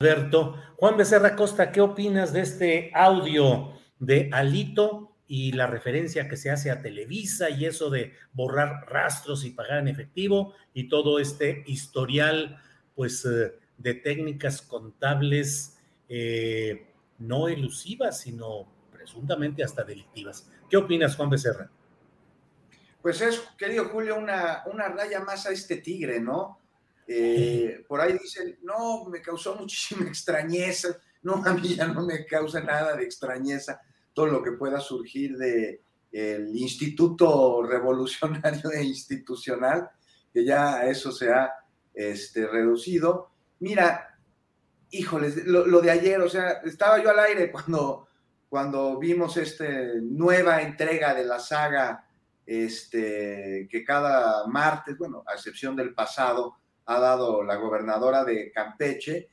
Alberto. Juan Becerra Costa, ¿qué opinas de este audio de Alito y la referencia que se hace a Televisa y eso de borrar rastros y pagar en efectivo y todo este historial, pues, eh, de técnicas contables eh, no elusivas, sino presuntamente hasta delictivas? ¿Qué opinas, Juan Becerra? Pues es, querido Julio, una, una raya más a este tigre, ¿no? Eh, por ahí dicen, no, me causó muchísima extrañeza. No, a mí ya no me causa nada de extrañeza todo lo que pueda surgir de el Instituto Revolucionario e Institucional, que ya a eso se ha este, reducido. Mira, híjoles, lo, lo, de ayer, o sea, estaba yo al aire cuando, cuando vimos esta nueva entrega de la saga, este, que cada martes, bueno, a excepción del pasado, ha dado la gobernadora de Campeche,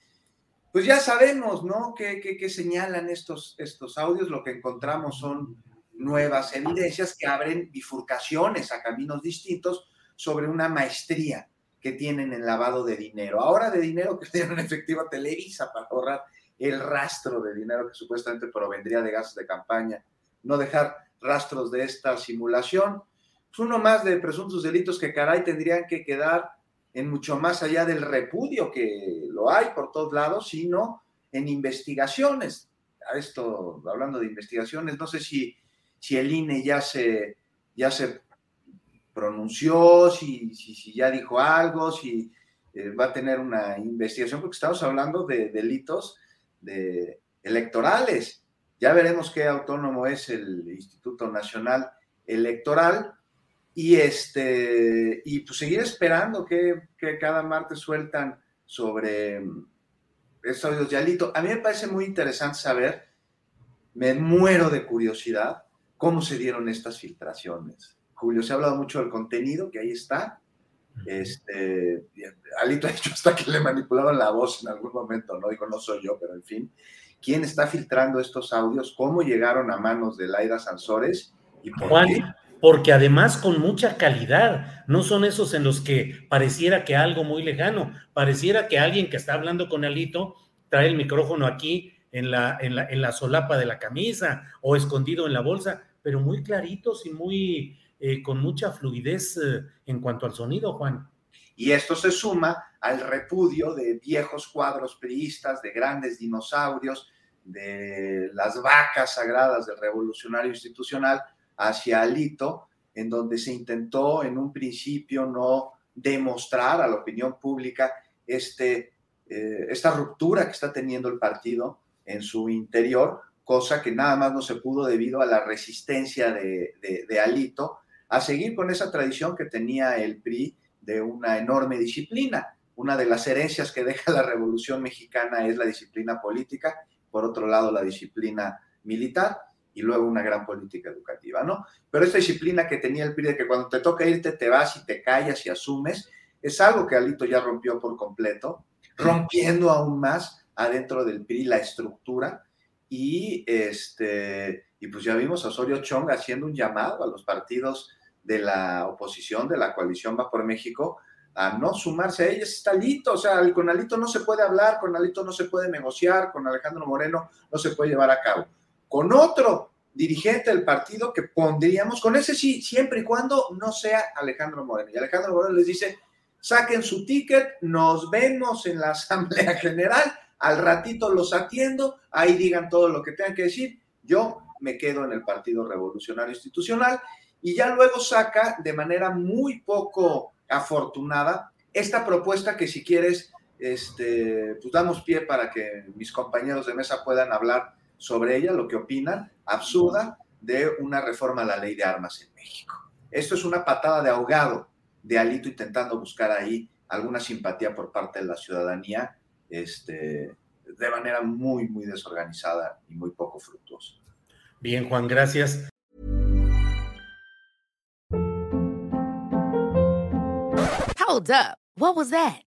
pues ya sabemos, ¿no? ¿Qué, qué, señalan estos, estos audios? Lo que encontramos son nuevas evidencias que abren bifurcaciones a caminos distintos sobre una maestría que tienen en lavado de dinero. Ahora de dinero que tienen en efectivo a Televisa para ahorrar el rastro de dinero que supuestamente provendría de gastos de campaña, no dejar rastros de esta simulación. Pues uno más de presuntos delitos que caray tendrían que quedar en mucho más allá del repudio que lo hay por todos lados, sino en investigaciones. A esto, hablando de investigaciones, no sé si, si el INE ya se, ya se pronunció, si, si, ya dijo algo, si eh, va a tener una investigación, porque estamos hablando de delitos de, electorales. Ya veremos qué autónomo es el Instituto Nacional Electoral, y este y pues seguir esperando que, cada martes sueltan sobre estos audios de Alito. A mí me parece muy interesante saber, me muero de curiosidad, cómo se dieron estas filtraciones. Julio, se ha hablado mucho del contenido, que ahí está. Este, Alito ha dicho hasta que le manipulaban la voz en algún momento, no digo no soy yo, pero en fin. ¿Quién está filtrando estos audios? ¿Cómo llegaron a manos de Laida Sansores? ¿Y por qué? Porque además con mucha calidad, no son esos en los que pareciera que algo muy lejano, pareciera que alguien que está hablando con Alito trae el micrófono aquí en la, en la, en la solapa de la camisa o escondido en la bolsa, pero muy claritos y muy eh, con mucha fluidez eh, en cuanto al sonido, Juan. Y esto se suma al repudio de viejos cuadros priistas, de grandes dinosaurios, de las vacas sagradas del revolucionario institucional, hacia Alito, en donde se intentó en un principio no demostrar a la opinión pública este, eh, esta ruptura que está teniendo el partido en su interior, cosa que nada más no se pudo debido a la resistencia de, de Alito a seguir con esa tradición que tenía el PRI de una enorme disciplina. Una de las herencias que deja la Revolución Mexicana es la disciplina política, por otro lado la disciplina militar, y luego una gran política educativa, ¿no? Pero esta disciplina que tenía el PRI de que cuando te toca irte te vas y te callas y asumes, es algo que Alito ya rompió por completo, rompiendo aún más adentro del PRI la estructura y este y pues ya vimos a Osorio Chong haciendo un llamado a los partidos de la oposición de la coalición Va por México a no sumarse a ella es Alito. O sea, con Alito no se puede hablar, con Alito no se puede negociar, con Alejandro Moreno no se puede llevar a cabo. Con otro dirigente del partido que pondríamos, con ese sí, siempre y cuando no sea Alejandro Moreno. Y Alejandro Moreno les dice, saquen su ticket, nos vemos en la Asamblea General, al ratito los atiendo, ahí digan todo lo que tengan que decir, yo me quedo en el Partido Revolucionario Institucional y ya luego saca de manera muy poco afortunada esta propuesta que si quieres, este, pues damos pie para que mis compañeros de mesa puedan hablar sobre ella, lo que opinan, absurda, de una reforma a la ley de armas en México. Esto es una patada de ahogado de Alito intentando buscar ahí alguna simpatía por parte de la ciudadanía este, de manera muy, muy desorganizada y muy poco fructuosa. Bien, Juan, gracias. Hold up. What was that?